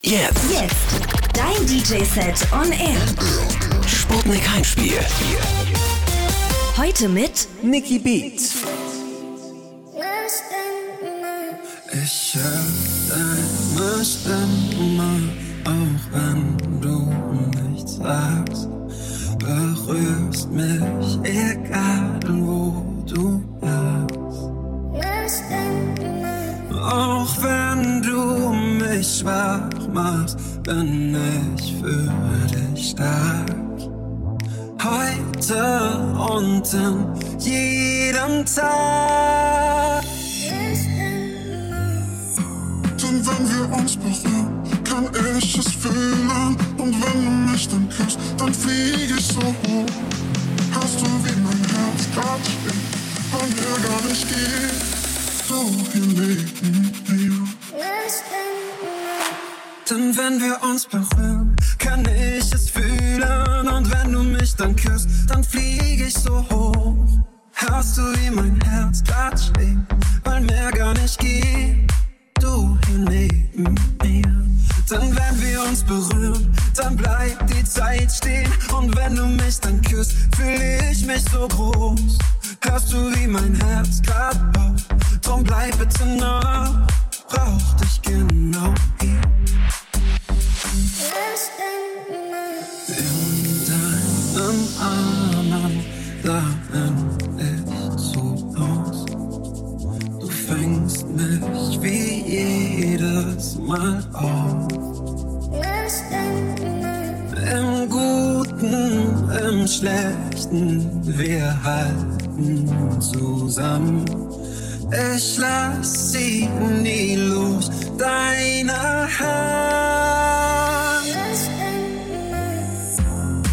Jetzt. Jetzt. Dein DJ-Set on Air. Sputnik Heimspiel. Heute mit Nicky Beats. Ich hör deine Stimme, auch wenn du nichts sagst. Berührst mich, egal wo du bist. Auch wenn du mich schwach machst, bin ich für dich stark. Heute und in jedem Tag. Denn wenn wir uns berühren, kann ich es fühlen. Und wenn du mich dann küsst, dann flieg ich so hoch. Hast du wie mein Herz grad steht, weil mir gar nicht geht. So hier neben mir. Denn wenn wir uns berühren, kann ich es fühlen. Und wenn du mich dann küsst, dann flieg ich so hoch. Hörst du, wie mein Herz grad schlägt, weil mehr gar nicht geht. Du hier neben mir. Denn wenn wir uns berühren, dann bleibt die Zeit stehen. Und wenn du mich dann küsst, fühle ich mich so groß. Hörst du, wie mein Herz grad baut? Drum bleib bitte nah, brauch dich genau hier. In deinen Armen, da bin ich zu Haus. Du fängst mich wie jedes Mal auf. Im Guten, im Schlechten, wir halten zusammen. Ich lass sie nie los, deine Hand.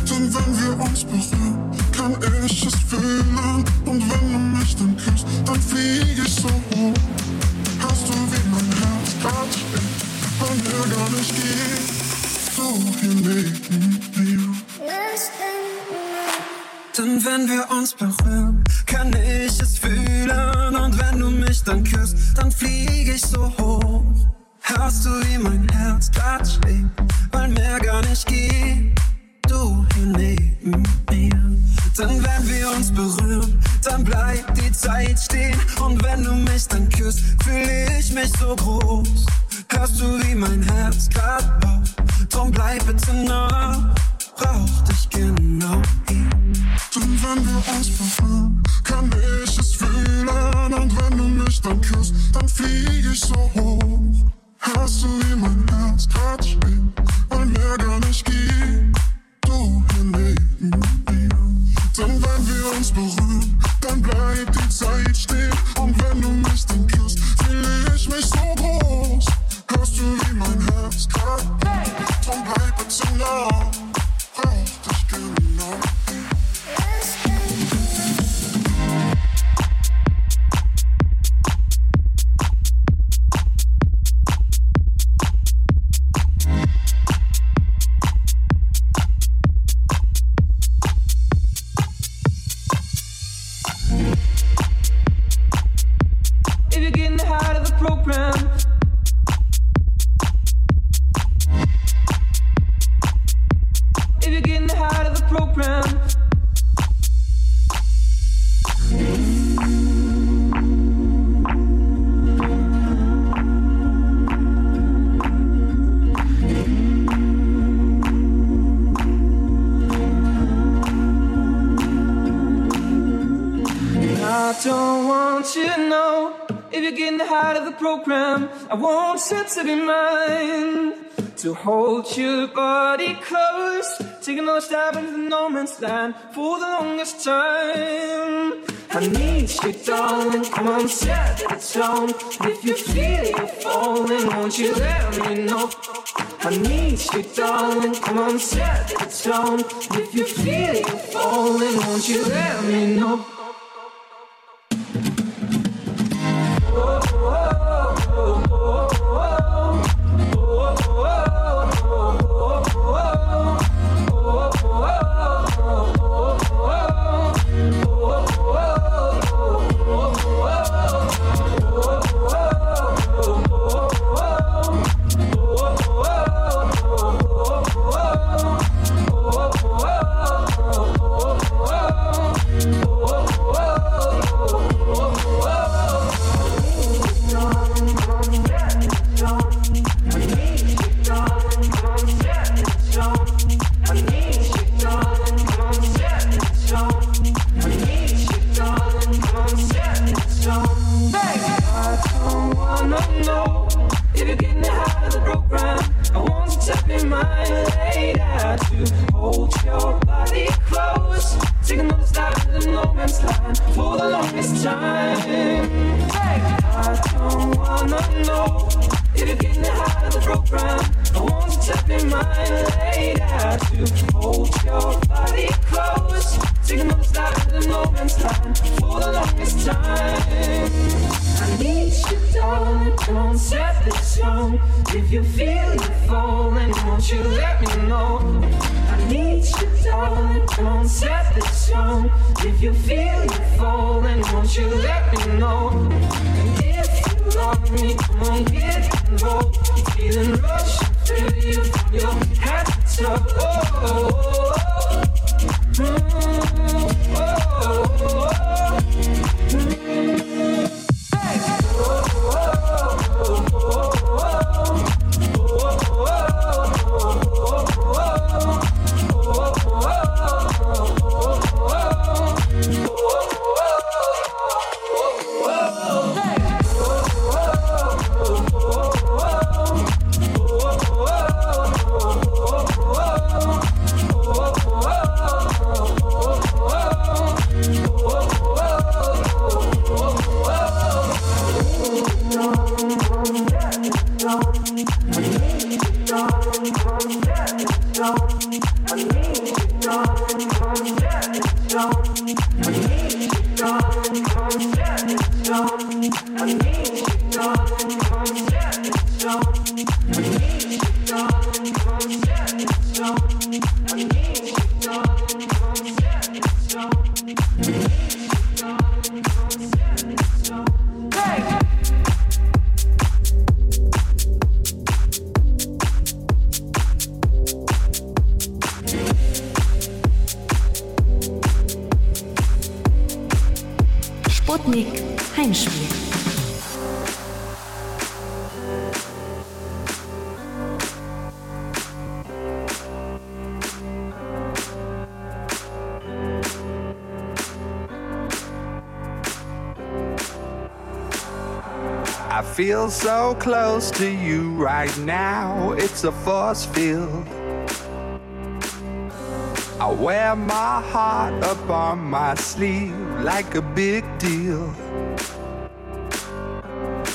Denn wenn wir uns berühren, kann ich es fühlen. Und wenn du mich dann küsst, dann flieg ich so hoch. Hast du wie mein Herz grad steht, weil mir gar nicht geht. So hier neben mir. Denn wenn wir uns berühren, kann ich es fühlen. Dann küsst, dann flieg ich so hoch. Hörst du, wie mein Herz grad schlägt, weil mehr gar nicht geht. Du hier neben mir. Denn wenn wir uns berühren, dann bleibt die Zeit stehen. Und wenn du mich dann küsst, fühle ich mich so groß. Hörst du, wie mein Herz grad baut? Drum bleib bitte nah, brauch dich genau hier. Denn wenn wir uns berühren, kann ich es. Und wenn du mich dann küsst, dann flieg ich so hoch. Hörst du, wie mein Herz schlägt, weil mir gar nicht geht. Du neben mir. Denn wenn wir uns berühren, dann bleibt die Zeit stehen. Und wenn du mich dann küsst, fühle ich mich so groß. Hörst du, wie mein Herz grad Drum bleib bitte nah, brauch dich genau. Getting tired of the program. I want be mine. To hold your body close, take another stab into the no man's land for the longest time. I need you, darling. Come on, set the tone. If you feel it falling, won't you let me know? I need you, darling. Come on, set the tone. If you feel it falling, won't you let me know? Whoa. If you're getting out of the program, I won't. Feel so close to you right now. It's a force field. I wear my heart up on my sleeve like a big deal.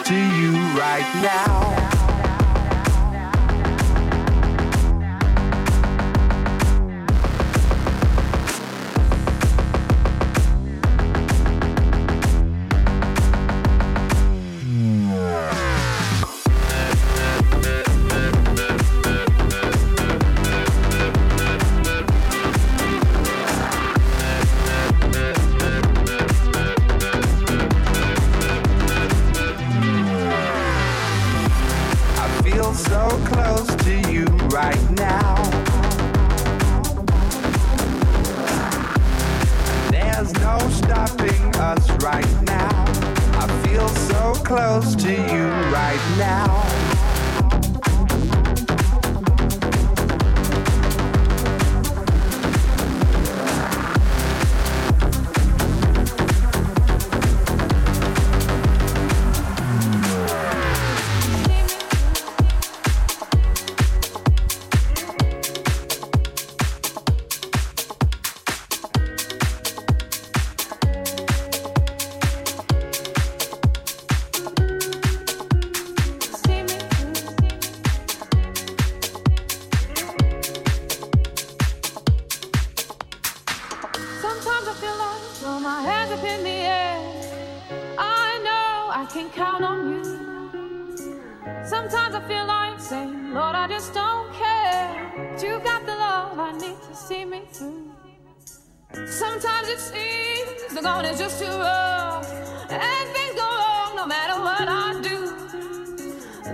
To you right now. I can count on you. Sometimes I feel like saying, Lord, I just don't care. But you got the love I need to see me through. Sometimes it seems the going is just too rough, and things go wrong no matter what I do.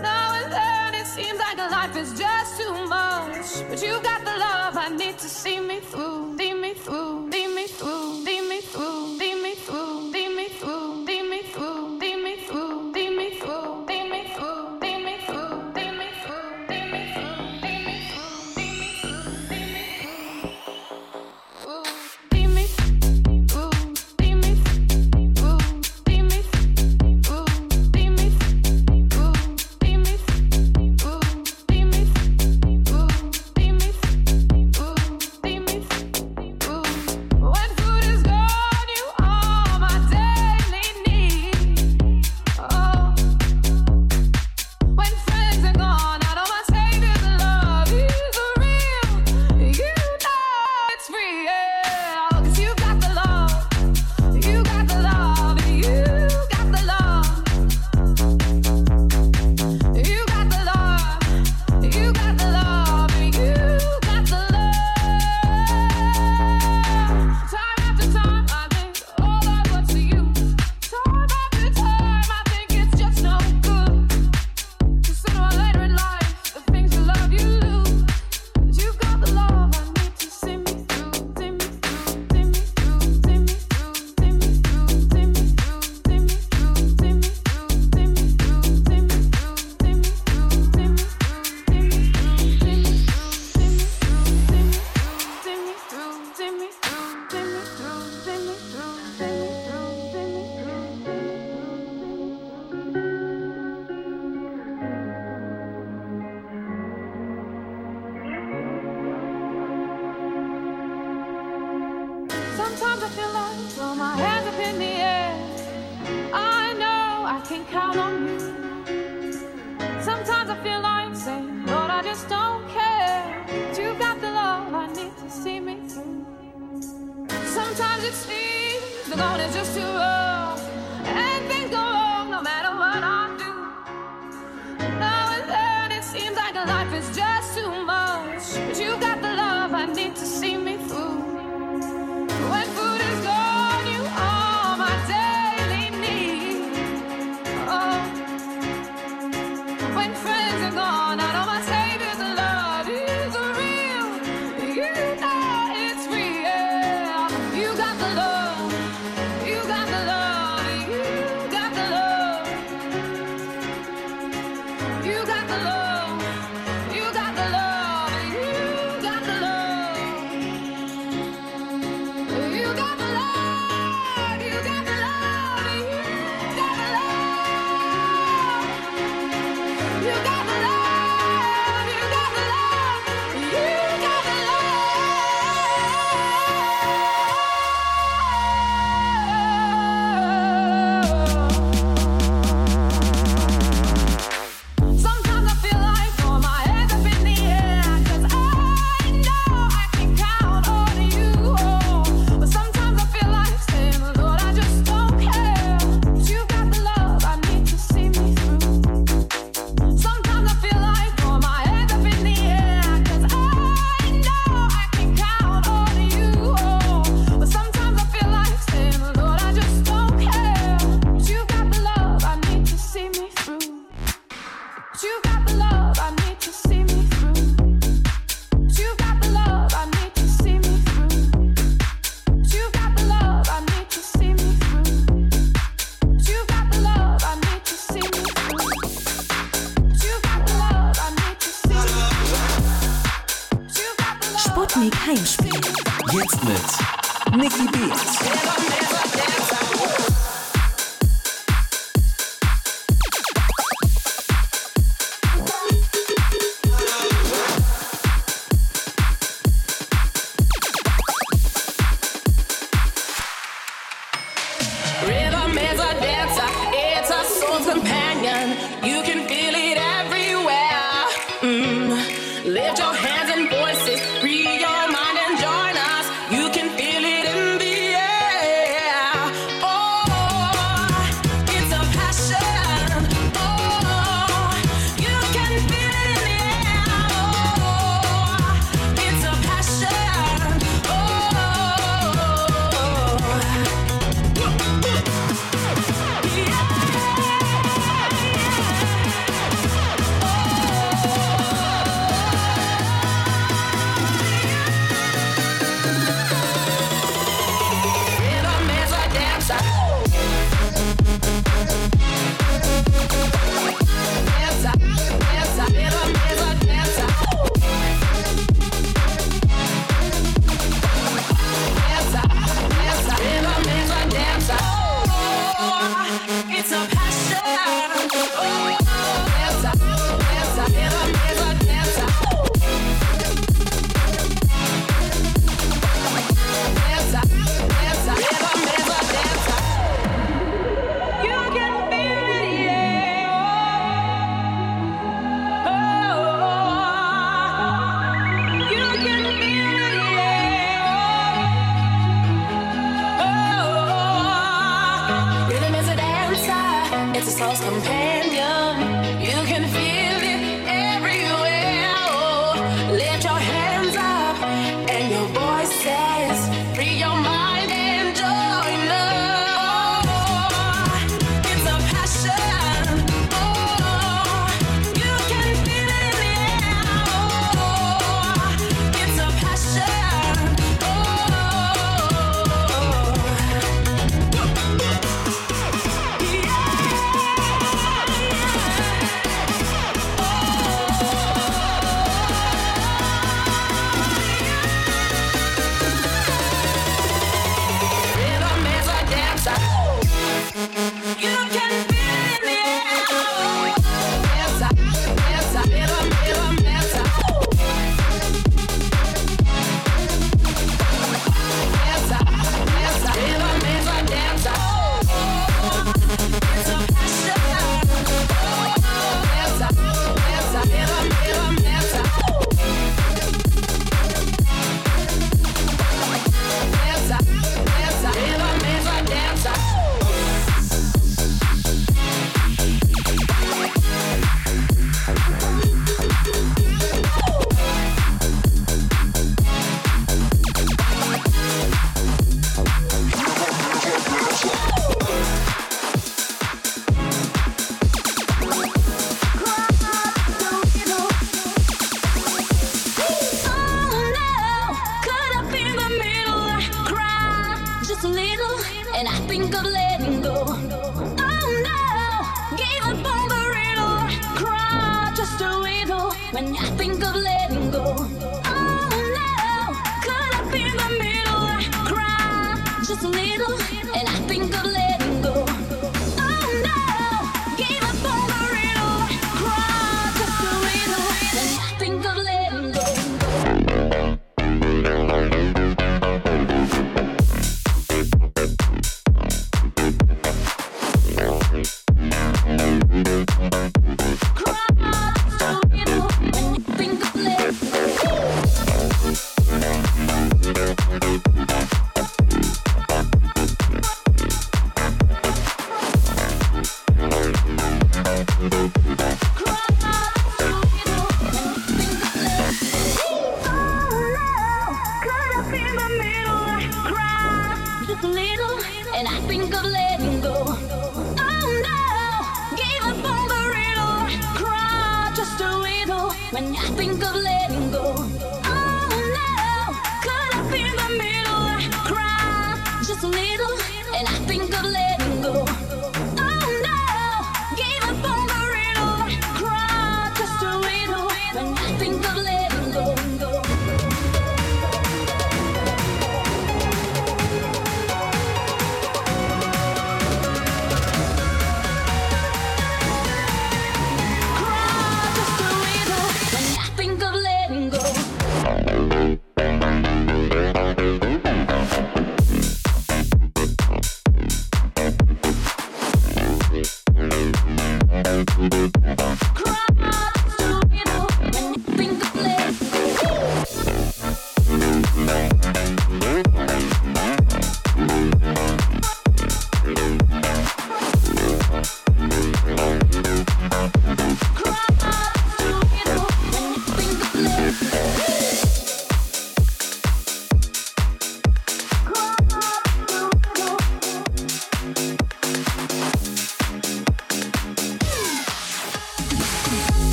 Now and then it seems like life is just too much, but you got the love I need to see me through, see me through, see me through. See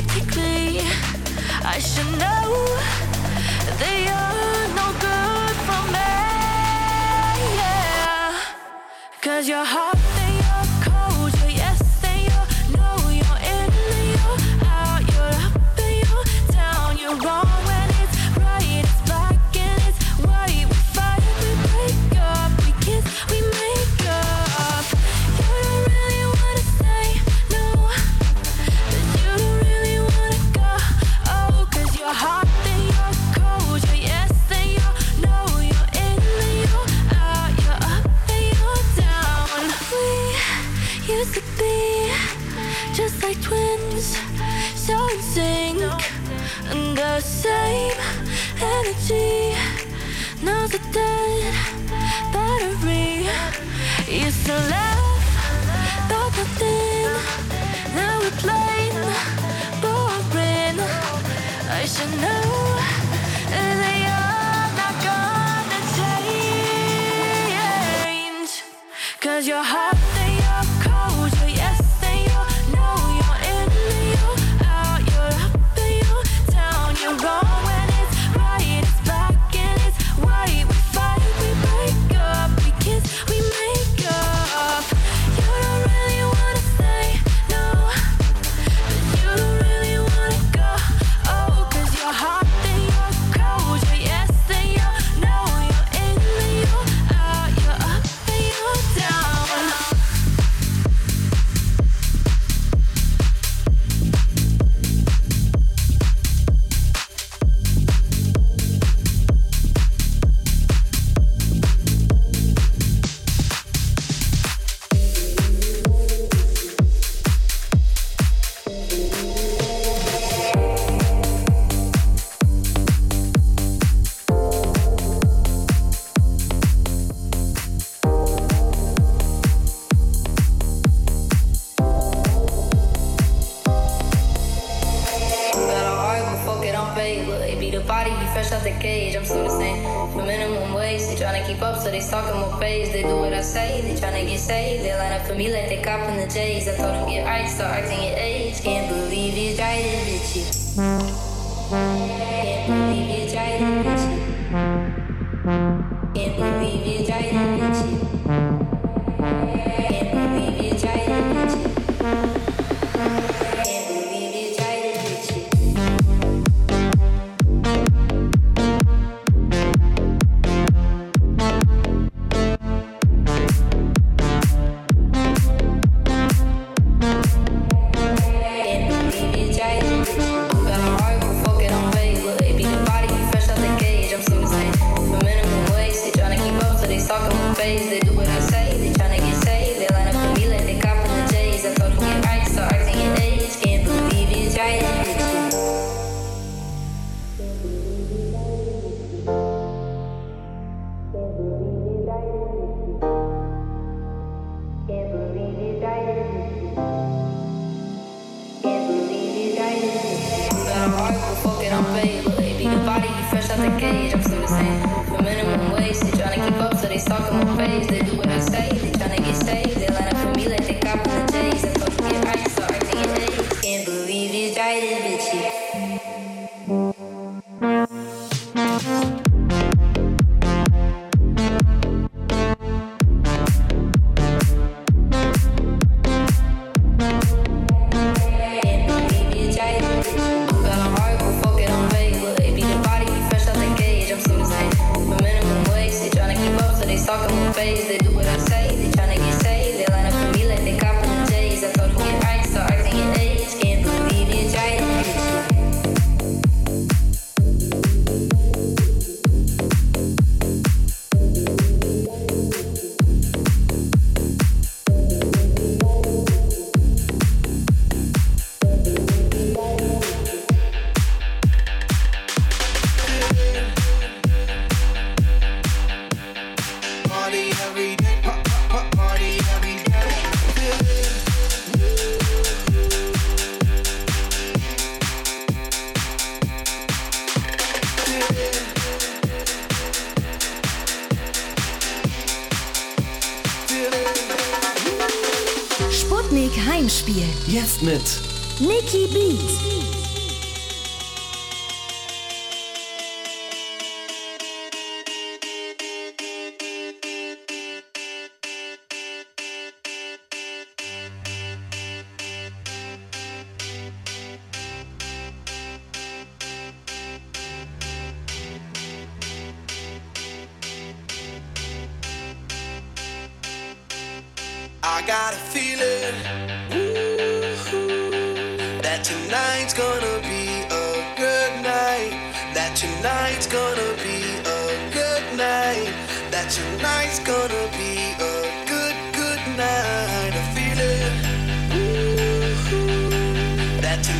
Technically, I should know they are no good for me. Yeah, cause your heart. Cause you're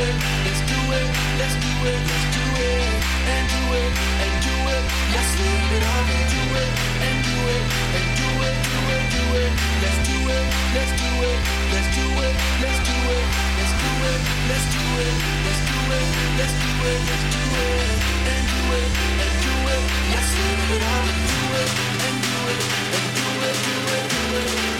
let's do it, let's do it, let's do it, and do it, and do it, do it, and do it, and do it, do it, let's do it, let's do it, let's do it, let's do it, let's do it, let's do it, let's do it, let's do it, let's do it, and do it, and do it, do it, and do it, and do it, do it, do it.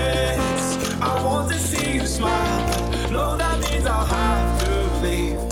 you smile. Lord, that means I'll have to leave.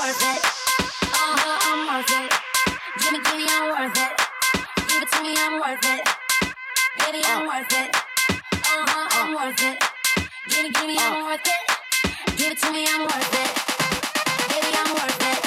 worth it. Uh huh, I'm worth it. Give me, give me, I'm worth it. Give it to me, I'm worth it. Baby, I'm uh. worth it. Uh-huh, uh huh, I'm worth it. Give me, give me, I'm uh. worth it. Give it to me, I'm worth it. Baby, I'm worth it.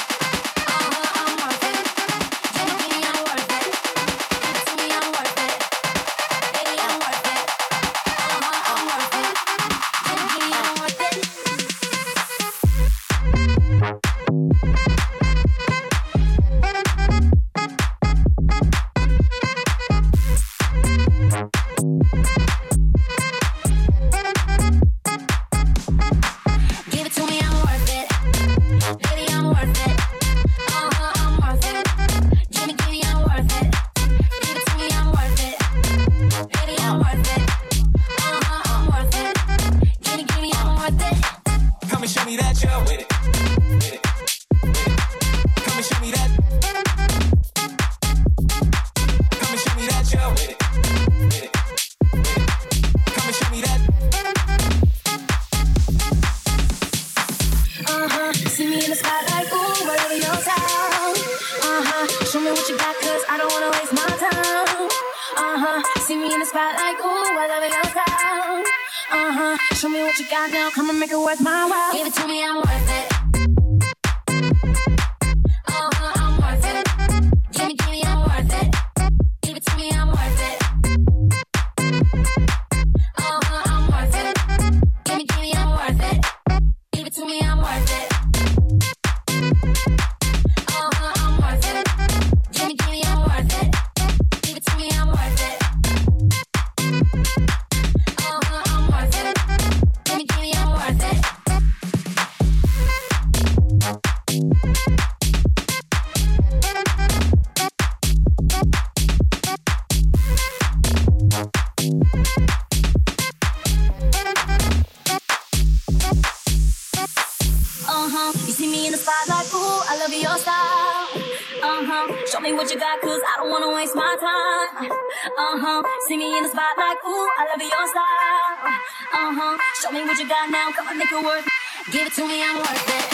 ooh, I love your style. Uh huh. Show me what you got now. Come on, make it work. Give it to me, I'm worth it.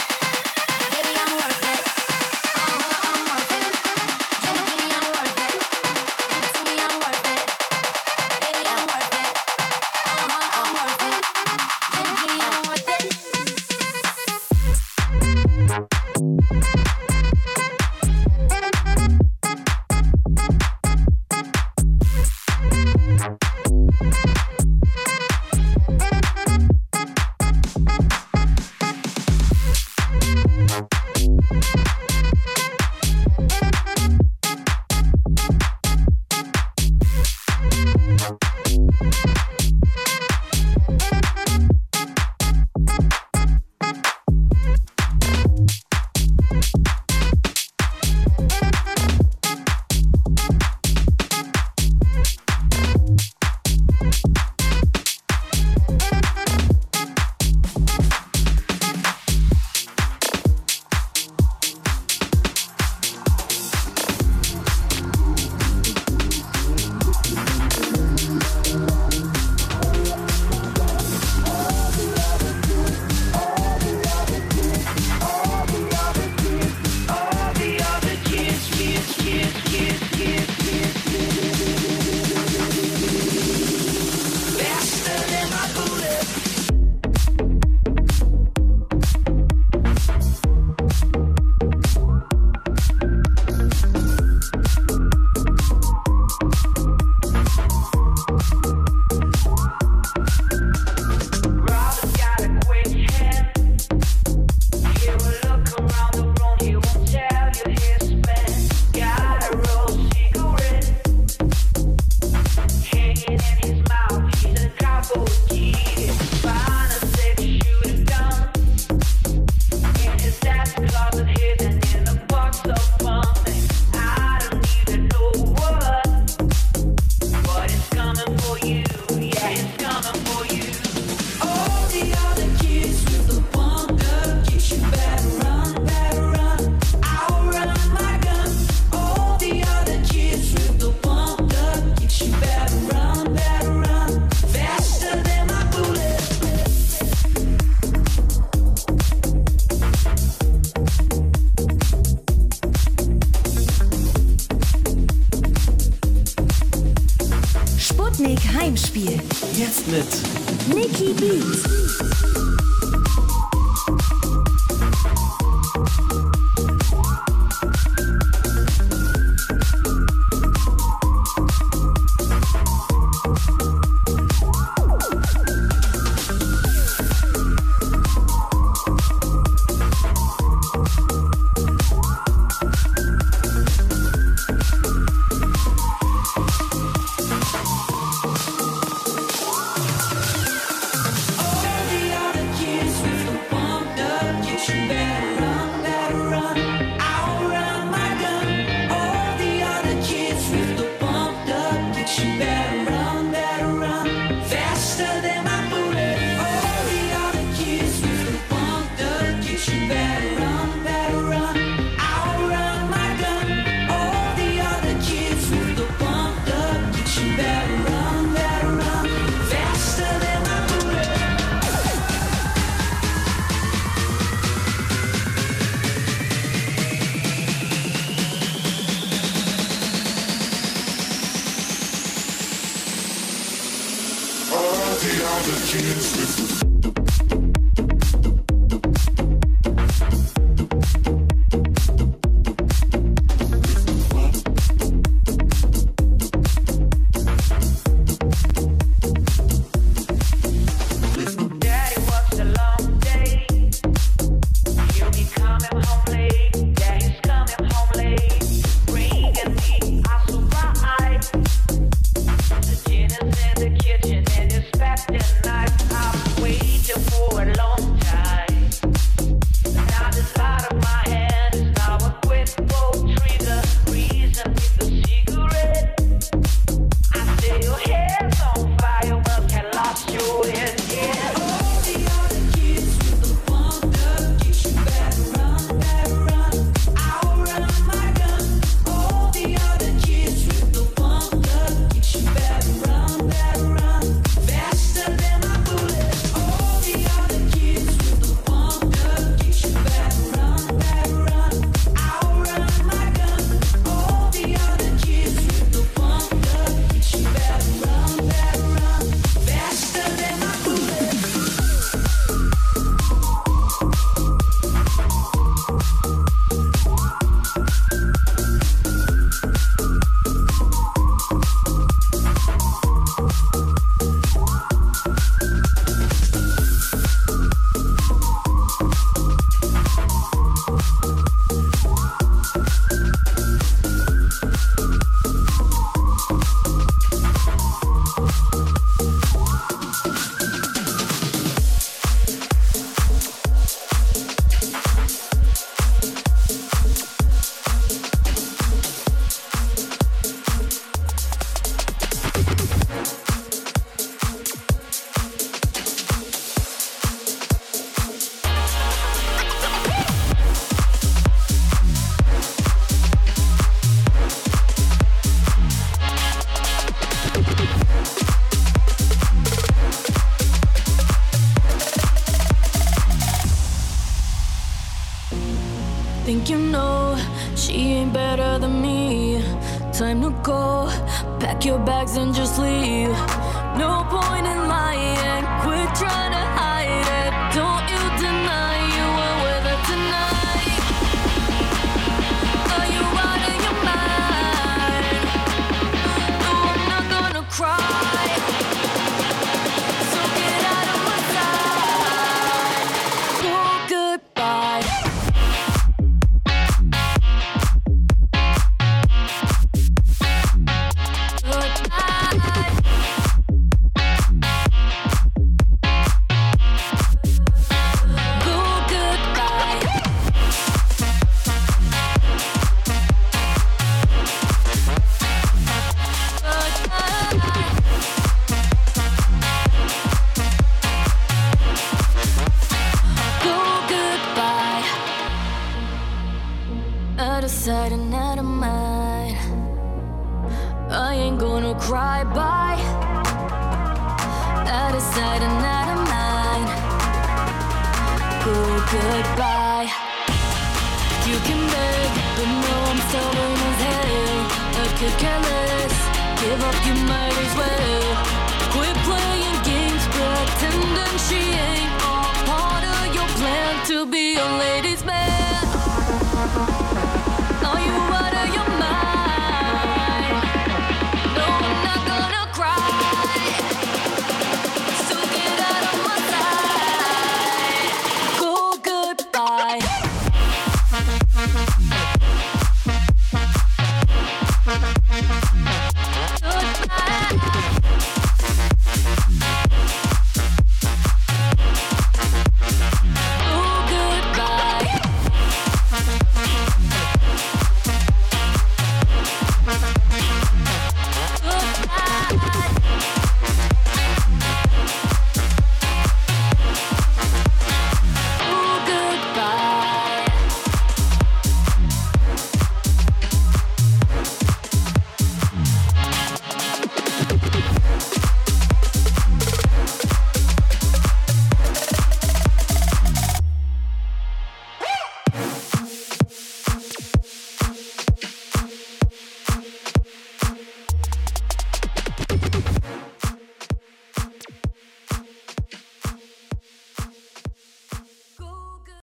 Baby, I'm worth it.